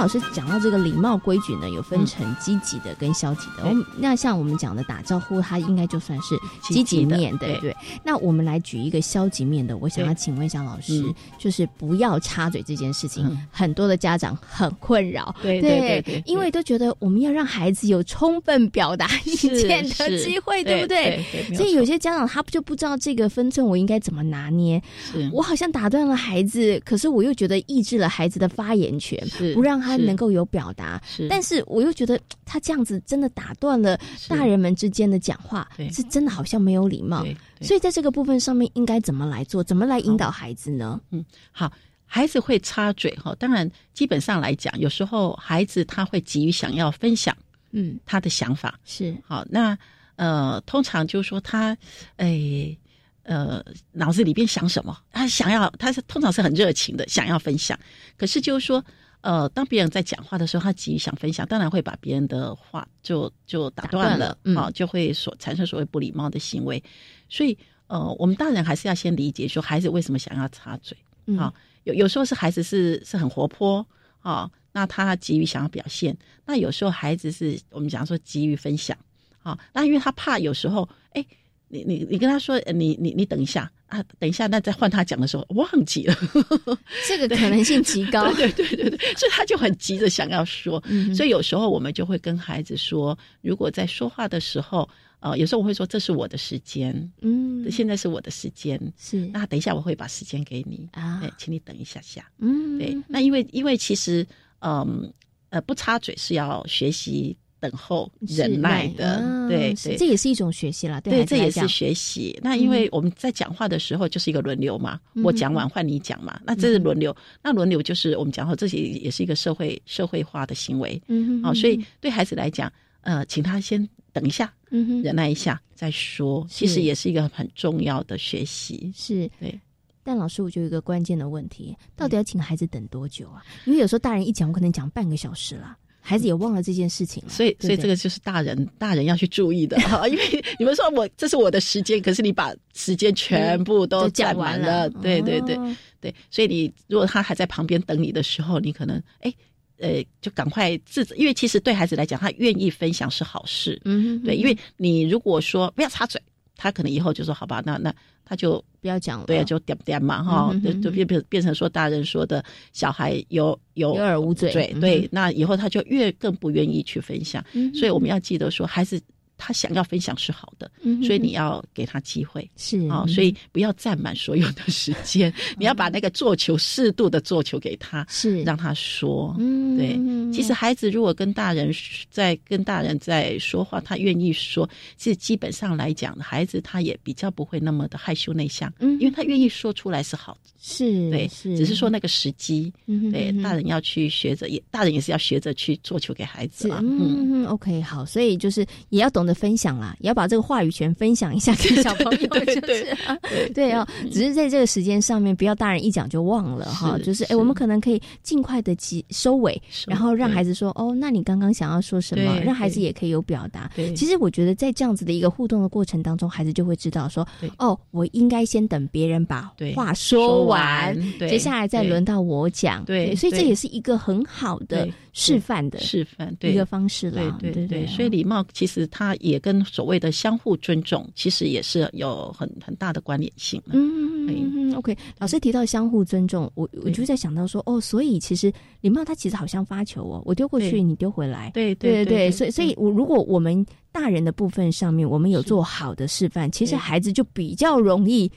Speaker 1: 老师讲到这个礼貌规矩呢，有分成积极的跟消极的。那像我们讲的打招呼，它应该就算是积极面，对不对？那我们来举一个消极面的，我想要请问一下老师，就是不要插嘴这件事情，很多的家长很困扰，
Speaker 6: 对对对，
Speaker 1: 因为都觉得我们要让孩子有充分表达意见的机会，对不对？所以有些家长他就不知道这个分寸，我应该怎么拿捏？我好像打断了孩子，可是我又觉得抑制了孩子的发言权，不让他。他能够有表达，但是我又觉得他这样子真的打断了大人们之间的讲话，是真的好像没有礼貌。所以在这个部分上面，应该怎么来做？怎么来引导孩子呢？
Speaker 6: 嗯，好，孩子会插嘴哈。当然，基本上来讲，有时候孩子他会急于想要分享，嗯，他的想法
Speaker 1: 是
Speaker 6: 好。那呃，通常就是说他，哎。呃，脑子里边想什么？他想要，他是通常是很热情的，想要分享。可是就是说，呃，当别人在讲话的时候，他急于想分享，当然会把别人的话就就打断了，啊，就会所产生所谓不礼貌的行为。所以，呃，我们大人还是要先理解说，孩子为什么想要插嘴啊？有有时候是孩子是是很活泼啊，那他急于想要表现；那有时候孩子是我们讲说急于分享啊，那因为他怕有时候，哎。你你你跟他说，你你你等一下啊，等一下，那再换他讲的时候忘记了，
Speaker 1: 这个可能性极高。
Speaker 6: 对对对对，所以他就很急着想要说，所以有时候我们就会跟孩子说，如果在说话的时候，呃，有时候我会说这是我的时间，
Speaker 1: 嗯，
Speaker 6: 现在是我的时间，
Speaker 1: 是。
Speaker 6: 那等一下我会把时间给你。
Speaker 1: 啊，
Speaker 6: 对，请你等一下下，
Speaker 1: 嗯，
Speaker 6: 对，那因为因为其实嗯呃不插嘴是要学习。等候忍耐的，对对，
Speaker 1: 这也是一种学习了。
Speaker 6: 对，这也是学习。那因为我们在讲话的时候就是一个轮流嘛，我讲完换你讲嘛，那这是轮流。那轮流就是我们讲话，这些也是一个社会社会化的行为。嗯，好，所以对孩子来讲，呃，请他先等一下，嗯忍耐一下再说，其实也是一个很重要的学习。
Speaker 1: 是
Speaker 6: 对。
Speaker 1: 但老师，我就有一个关键的问题，到底要请孩子等多久啊？因为有时候大人一讲，我可能讲半个小时了。孩子也忘了这件事情了，
Speaker 6: 所以所以这个就是大人大人要去注意的。哈，因为你们说我这是我的时间，可是你把时间全部都
Speaker 1: 占完了，
Speaker 6: 对对对对，所以你如果他还在旁边等你的时候，你可能哎呃就赶快自，因为其实对孩子来讲，他愿意分享是好事，嗯哼，对，因为你如果说不要插嘴，他可能以后就说好吧，那那。他就
Speaker 1: 不要讲了，
Speaker 6: 对，就点点嘛，哈，就就变变变成说大人说的小孩有有
Speaker 1: 有耳无嘴，
Speaker 6: 对对，那以后他就越更不愿意去分享，所以我们要记得说，孩子。他想要分享是好的，所以你要给他机会，
Speaker 1: 是
Speaker 6: 啊，所以不要占满所有的时间，你要把那个做球适度的做球给他，
Speaker 1: 是。
Speaker 6: 让他说，嗯，对。其实孩子如果跟大人在跟大人在说话，他愿意说，其实基本上来讲，孩子他也比较不会那么的害羞内向，嗯，因为他愿意说出来是好的，
Speaker 1: 是
Speaker 6: 对，
Speaker 1: 是，
Speaker 6: 只是说那个时机，对，大人要去学着，也大人也是要学着去做球给孩子啊，
Speaker 1: 嗯，OK，好，所以就是也要懂得。分享啦，也要把这个话语权分享一下给小朋友，
Speaker 6: 对
Speaker 1: 对对哦。只是在这个时间上面，不要大人一讲就忘了哈。就是哎，我们可能可以尽快的收收尾，然后让孩子说哦，那你刚刚想要说什么？让孩子也可以有表达。其实我觉得在这样子的一个互动的过程当中，孩子就会知道说哦，我应该先等别人把话说完，接下来再轮到我讲。
Speaker 6: 对，
Speaker 1: 所以这也是一个很好的示范的
Speaker 6: 示范
Speaker 1: 一个方式了。
Speaker 6: 对对对，所以礼貌其实它。也跟所谓的相互尊重，其实也是有很很大的关联性。
Speaker 1: 嗯嗯 o k 老师提到相互尊重，我我就在想到说，哦，所以其实礼貌它其实好像发球哦，我丢过去，你丢回来。
Speaker 6: 对对对，
Speaker 1: 所以所以，我如果我们大人的部分上面，我们有做好的示范，其实孩子就比较容易。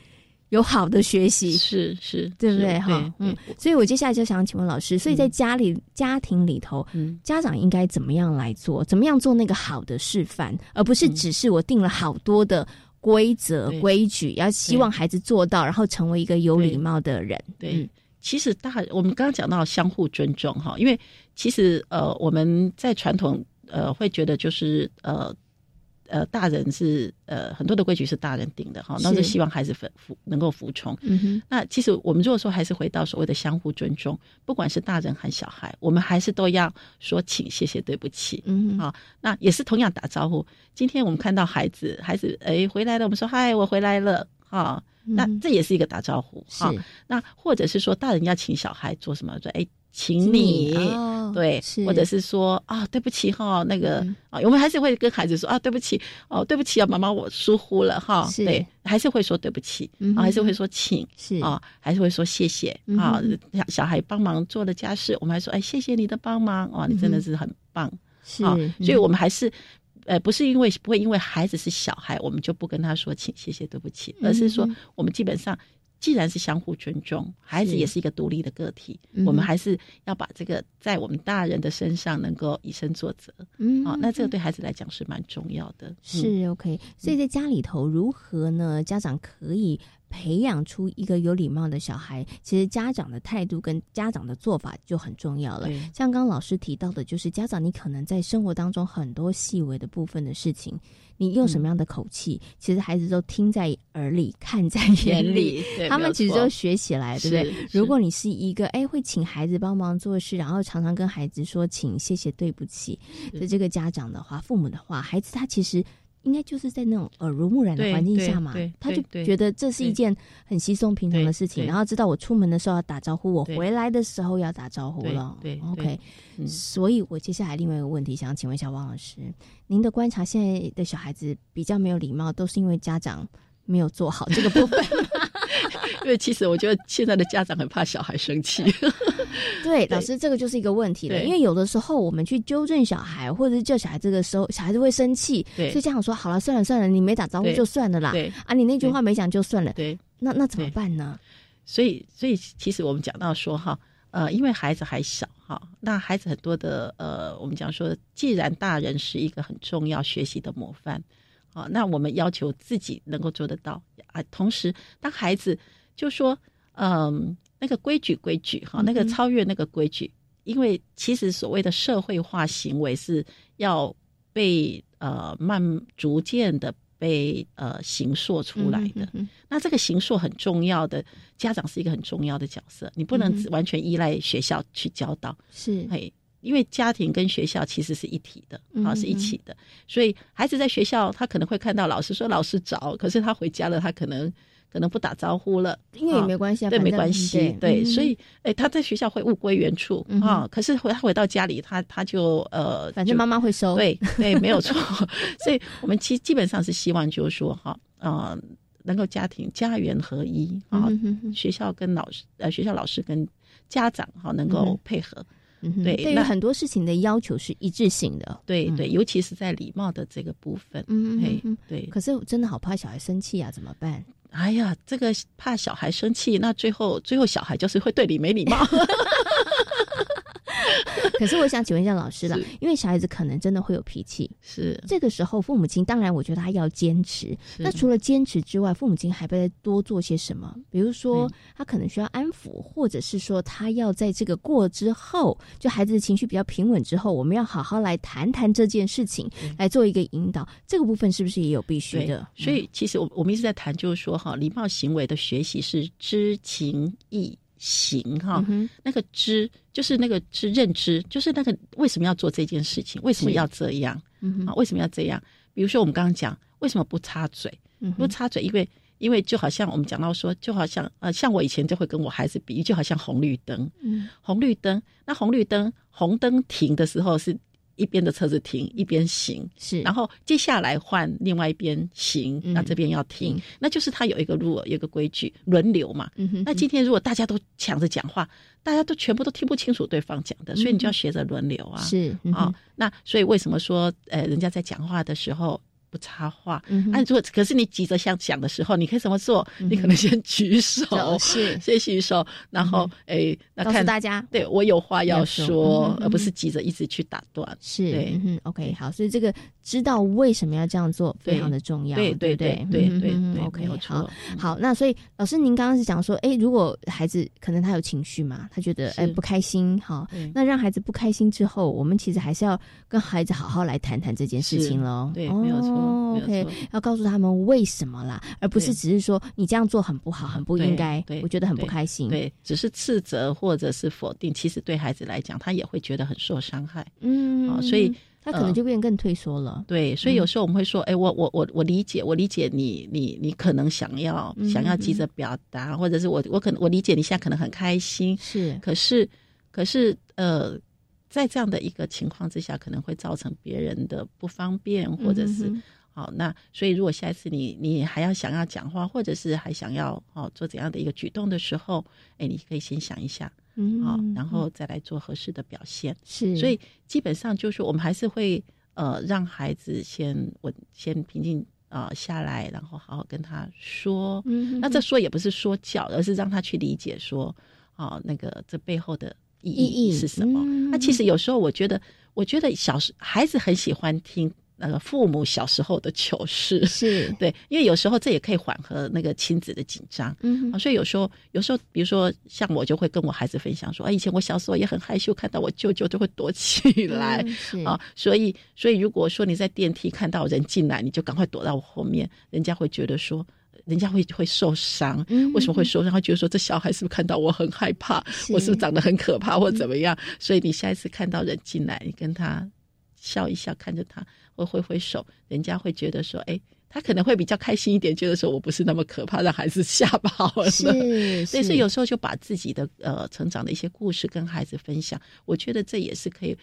Speaker 1: 有好的学习
Speaker 6: 是是，
Speaker 1: 对不对哈？嗯，所以我接下来就想请问老师，所以在家里家庭里头，家长应该怎么样来做？怎么样做那个好的示范，而不是只是我定了好多的规则规矩，要希望孩子做到，然后成为一个有礼貌的人。
Speaker 6: 对，其实大我们刚刚讲到相互尊重哈，因为其实呃我们在传统呃会觉得就是呃。呃，大人是呃很多的规矩是大人定的哈，那是希望孩子服服能够服从。嗯，那其实我们如果说还是回到所谓的相互尊重，不管是大人还是小孩，我们还是都要说请、谢谢、对不起。嗯哼，好，那也是同样打招呼。今天我们看到孩子，孩子哎回来了，我们说嗨，我回来了。哈，那这也是一个打招呼。
Speaker 1: 是，
Speaker 6: 那或者是说大人要请小孩做什么？说哎。请你对，或者是说啊，对不起哈，那个啊，我们还是会跟孩子说啊，对不起哦，对不起啊，妈妈我疏忽了哈，对，还是会说对不起啊，还是会说请
Speaker 1: 是。
Speaker 6: 啊，还是会说谢谢啊，小小孩帮忙做了家事，我们还说哎，谢谢你的帮忙哇，你真的是很棒
Speaker 1: 是，
Speaker 6: 所以我们还是呃，不是因为不会因为孩子是小孩，我们就不跟他说请谢谢对不起，而是说我们基本上。既然是相互尊重，孩子也是一个独立的个体，我们还是要把这个在我们大人的身上能够以身作则。嗯，好，那这个对孩子来讲是蛮重要的。
Speaker 1: 是 OK，所以在家里头如何呢？家长可以。培养出一个有礼貌的小孩，其实家长的态度跟家长的做法就很重要了。像刚刚老师提到的，就是家长，你可能在生活当中很多细微的部分的事情，你用什么样的口气，其实孩子都听在耳里，看在眼里，他们其实都学起来，对不对？如果你是一个哎会请孩子帮忙做事，然后常常跟孩子说请、谢谢、对不起的这个家长的话，父母的话，孩子他其实。应该就是在那种耳濡目染的环境下嘛，他就觉得这是一件很稀松平常的事情，然后知道我出门的时候要打招呼，我回来的时候要打招呼了。
Speaker 6: 对
Speaker 1: ，OK。所以，我接下来另外一个问题想请问一下王老师，您的观察，现在的小孩子比较没有礼貌，都是因为家长没有做好这个部分吗？
Speaker 6: 因为其实我觉得现在的家长很怕小孩生气。
Speaker 1: 对，老师，这个就是一个问题了。因为有的时候我们去纠正小孩，或者是叫小孩这个时候，小孩子会生气。
Speaker 6: 对，
Speaker 1: 所以家长说：“好了，算了算了，你没打招呼就算了啦。”
Speaker 6: 对
Speaker 1: 啊，你那句话没讲就算了。
Speaker 6: 对，
Speaker 1: 那那怎么办呢？
Speaker 6: 所以，所以其实我们讲到说哈，呃，因为孩子还小哈，那孩子很多的呃，我们讲说，既然大人是一个很重要学习的模范。啊，那我们要求自己能够做得到啊。同时，当孩子就说，嗯，那个规矩规矩哈，那个超越那个规矩，因为其实所谓的社会化行为是要被呃慢逐渐的被呃形塑出来的。那这个形塑很重要的，家长是一个很重要的角色，你不能完全依赖学校去教导。
Speaker 1: 是，
Speaker 6: 嘿。因为家庭跟学校其实是一体的，啊，是一起的，所以孩子在学校他可能会看到老师说老师早，可是他回家了，他可能可能不打招呼了，
Speaker 1: 因为也没关系啊，
Speaker 6: 对，没关系，对，所以哎，他在学校会物归原处啊，可是回他回到家里，他他就呃，
Speaker 1: 反正妈妈会收，
Speaker 6: 对对，没有错，所以我们基基本上是希望就是说哈，啊，能够家庭家园合一啊，学校跟老师呃，学校老师跟家长哈能够配合。对，
Speaker 1: 对于很多事情的要求是一致性的。
Speaker 6: 对对，尤其是在礼貌的这个部分。嗯，对。
Speaker 1: 可是真的好怕小孩生气啊，怎么办？
Speaker 6: 哎呀，这个怕小孩生气，那最后最后小孩就是会对你没礼貌。
Speaker 1: 可是我想请问一下老师了，因为小孩子可能真的会有脾气，
Speaker 6: 是
Speaker 1: 这个时候父母亲当然我觉得他要坚持。那除了坚持之外，父母亲还不再多做些什么？比如说他可能需要安抚，或者是说他要在这个过之后，就孩子的情绪比较平稳之后，我们要好好来谈谈这件事情，来做一个引导。这个部分是不是也有必须的？
Speaker 6: 所以其实我我们一直在谈，就是说哈，礼貌行为的学习是知情意。行哈，那个知就是那个知认知，就是那个为什么要做这件事情，为什么要这样啊？为什么要这样？比如说我们刚刚讲，为什么不插嘴？不插嘴，因为因为就好像我们讲到说，就好像呃，像我以前就会跟我孩子比喻，就好像红绿灯，红绿灯，那红绿灯红灯停的时候是。一边的车子停，一边行。
Speaker 1: 是，
Speaker 6: 然后接下来换另外一边行，那这边要停，那就是它有一个路，有一个规矩，轮流嘛。那今天如果大家都抢着讲话，大家都全部都听不清楚对方讲的，所以你就要学着轮流啊。
Speaker 1: 是
Speaker 6: 啊，那所以为什么说，呃，人家在讲话的时候？不插话，那如果可是你急着想讲的时候，你可以怎么做？你可能先举手，
Speaker 1: 是。
Speaker 6: 先举手，然后哎，
Speaker 1: 告诉大家，
Speaker 6: 对我有话要说，而不是急着一直去打断。
Speaker 1: 是，嗯，OK，好，所以这个知道为什么要这样做，非常的重要。
Speaker 6: 对对对？对对
Speaker 1: ，OK，好，好，那所以老师，您刚刚是讲说，哎，如果孩子可能他有情绪嘛，他觉得哎不开心，好，那让孩子不开心之后，我们其实还是要跟孩子好好来谈谈这件事情喽。
Speaker 6: 对，没有错。
Speaker 1: 哦，OK，要告诉他们为什么啦，而不是只是说你这样做很不好，很不应该，我觉得很不开心。
Speaker 6: 对，只是斥责或者是否定，其实对孩子来讲，他也会觉得很受伤害。
Speaker 1: 嗯，
Speaker 6: 啊，所以
Speaker 1: 他可能就变更退缩了。
Speaker 6: 对，所以有时候我们会说，哎，我我我我理解，我理解你，你你可能想要想要急着表达，或者是我我可能我理解你现在可能很开心，
Speaker 1: 是，
Speaker 6: 可是可是呃。在这样的一个情况之下，可能会造成别人的不方便，或者是好那，所以如果下一次你你还要想要讲话，或者是还想要哦做怎样的一个举动的时候，哎，你可以先想一下，嗯，好，然后再来做合适的表现。
Speaker 1: 是，
Speaker 6: 所以基本上就是我们还是会呃让孩子先稳，先平静啊下来，然后好好跟他说。嗯，那这说也不是说教，而是让他去理解说，啊，那个这背后的。意义是什么？那其实有时候我觉得，我觉得小时孩子很喜欢听那个父母小时候的糗事，
Speaker 1: 是
Speaker 6: 对，因为有时候这也可以缓和那个亲子的紧张。嗯，所以有时候，有时候，比如说像我就会跟我孩子分享说，啊，以前我小时候也很害羞，看到我舅舅就会躲起来啊。所以，所以如果说你在电梯看到人进来，你就赶快躲到我后面，人家会觉得说。人家会会受伤，为什么会受伤？他觉得说这小孩是不是看到我很害怕，我是不是长得很可怕或怎么样？所以你下一次看到人进来，你跟他笑一笑，看着他，或挥挥手，人家会觉得说，哎，他可能会比较开心一点，觉得说我不是那么可怕，让孩子吓跑了。
Speaker 1: 是，
Speaker 6: 所以有时候就把自己的呃成长的一些故事跟孩子分享，我觉得这也是可以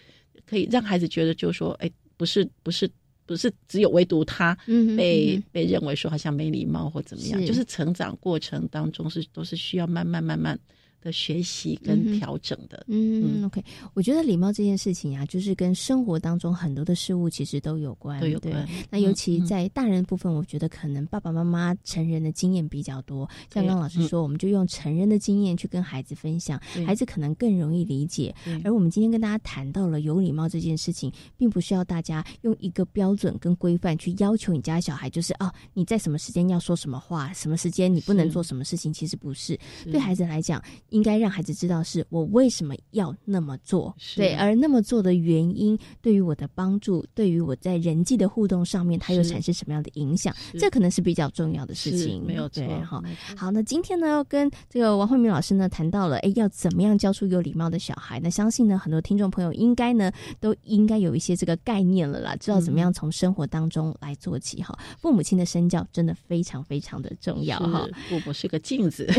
Speaker 6: 可以让孩子觉得，就是说，哎，不是不是。不是只有唯独他被被认为说好像没礼貌或怎么样，就是成长过程当中是都是需要慢慢慢慢。的学习跟调整的，
Speaker 1: 嗯，OK，我觉得礼貌这件事情啊，就是跟生活当中很多的事物其实都有关，
Speaker 6: 都有关。
Speaker 1: 那尤其在大人部分，我觉得可能爸爸妈妈成人的经验比较多。像刚老师说，我们就用成人的经验去跟孩子分享，孩子可能更容易理解。而我们今天跟大家谈到了有礼貌这件事情，并不需要大家用一个标准跟规范去要求你家小孩，就是哦，你在什么时间要说什么话，什么时间你不能做什么事情。其实不是，对孩子来讲。应该让孩子知道是我为什么要那么做，对，而那么做的原因对于我的帮助，对于我在人际的互动上面，它又产生什么样的影响？这可能是比较重要的事情，
Speaker 6: 没有错。
Speaker 1: 哈，好，那今天呢，跟这个王慧明老师呢谈到了，哎，要怎么样教出有礼貌的小孩？那相信呢，很多听众朋友应该呢都应该有一些这个概念了啦，知道怎么样从生活当中来做起。哈，父母亲的身教真的非常非常的重要。哈，
Speaker 6: 父母是个镜子。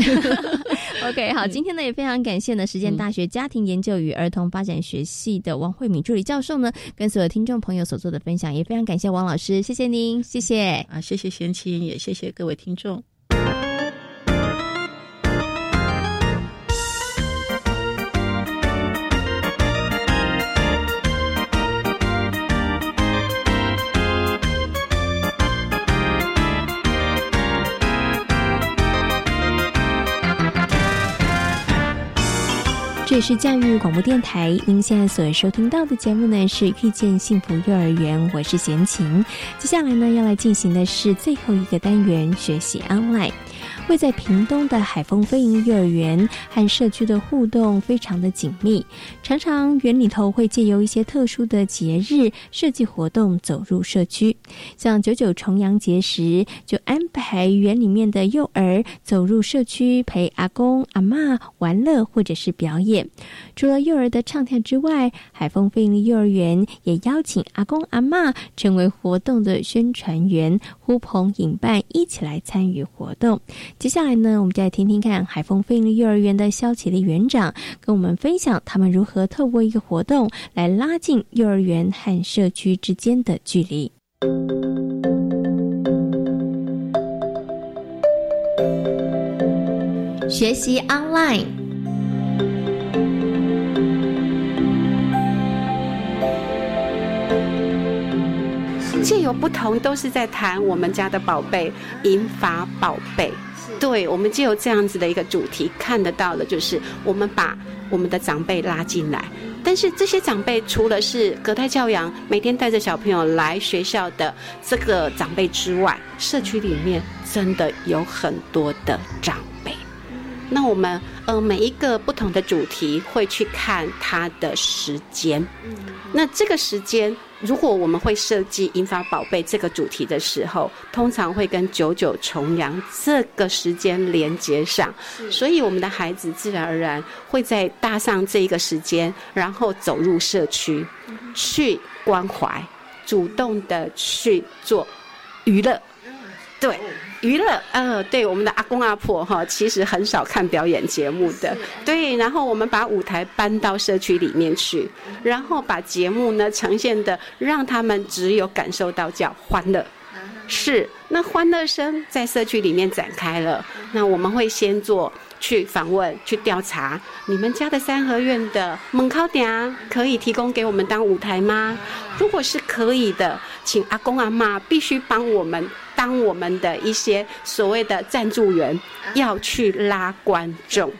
Speaker 1: OK，好，今。今天呢，也非常感谢呢，实践大学家庭研究与儿童发展学系的王慧敏助理教授呢，跟所有听众朋友所做的分享，也非常感谢王老师，谢谢您，谢谢
Speaker 6: 啊，谢谢贤琴，也谢谢各位听众。
Speaker 1: 这里是教育广播电台，您现在所收听到的节目呢是遇见幸福幼儿园，我是贤琴。接下来呢要来进行的是最后一个单元，学习 online。会在屏东的海风飞鹰幼儿园和社区的互动非常的紧密，常常园里头会借由一些特殊的节日设计活动走入社区，像九九重阳节时就安排园里面的幼儿走入社区陪阿公阿妈玩乐或者是表演。除了幼儿的唱跳之外，海风飞鹰幼儿园也邀请阿公阿妈成为活动的宣传员，呼朋引伴一起来参与活动。接下来呢，我们就来听听看海风飞鹰幼儿园的肖启丽园长跟我们分享他们如何透过一个活动来拉近幼儿园和社区之间的距离。学习 online，
Speaker 7: 借由不同，都是在谈我们家的宝贝——银发宝贝。对，我们就有这样子的一个主题，看得到的，就是我们把我们的长辈拉进来。但是这些长辈除了是隔代教养，每天带着小朋友来学校的这个长辈之外，社区里面真的有很多的长辈。那我们呃每一个不同的主题会去看他的时间。那这个时间。如果我们会设计“银发宝贝”这个主题的时候，通常会跟九九重阳这个时间连接上，所以我们的孩子自然而然会在搭上这一个时间，然后走入社区，去关怀，主动的去做娱乐，对。娱乐，呃，对，我们的阿公阿婆哈，其实很少看表演节目的，对。然后我们把舞台搬到社区里面去，然后把节目呢呈现的，让他们只有感受到叫欢乐，是。那欢乐声在社区里面展开了，那我们会先做去访问、去调查，你们家的三合院的门口点可以提供给我们当舞台吗？如果是可以的，请阿公阿妈必须帮我们。当我们的一些所谓的赞助员要去拉观众，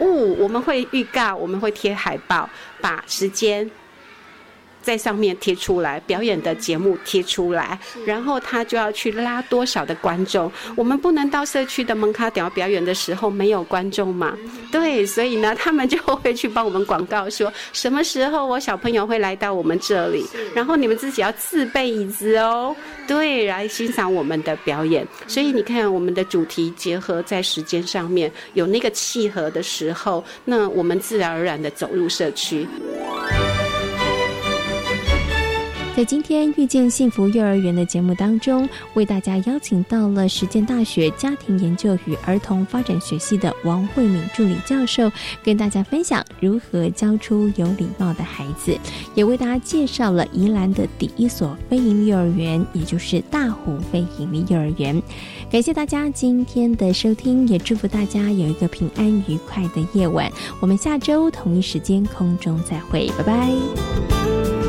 Speaker 7: 哦，我们会预告，我们会贴海报，把时间。在上面贴出来，表演的节目贴出来，然后他就要去拉多少的观众。我们不能到社区的蒙卡屌表演的时候没有观众嘛？对，所以呢，他们就会去帮我们广告，说什么时候我小朋友会来到我们这里，然后你们自己要自备椅子哦，对，来欣赏我们的表演。所以你看，我们的主题结合在时间上面有那个契合的时候，那我们自然而然的走入社区。
Speaker 1: 在今天遇见幸福幼儿园的节目当中，为大家邀请到了实践大学家庭研究与儿童发展学系的王慧敏助理教授，跟大家分享如何教出有礼貌的孩子，也为大家介绍了宜兰的第一所非营利幼儿园，也就是大湖非营利幼儿园。感谢大家今天的收听，也祝福大家有一个平安愉快的夜晚。我们下周同一时间空中再会，拜拜。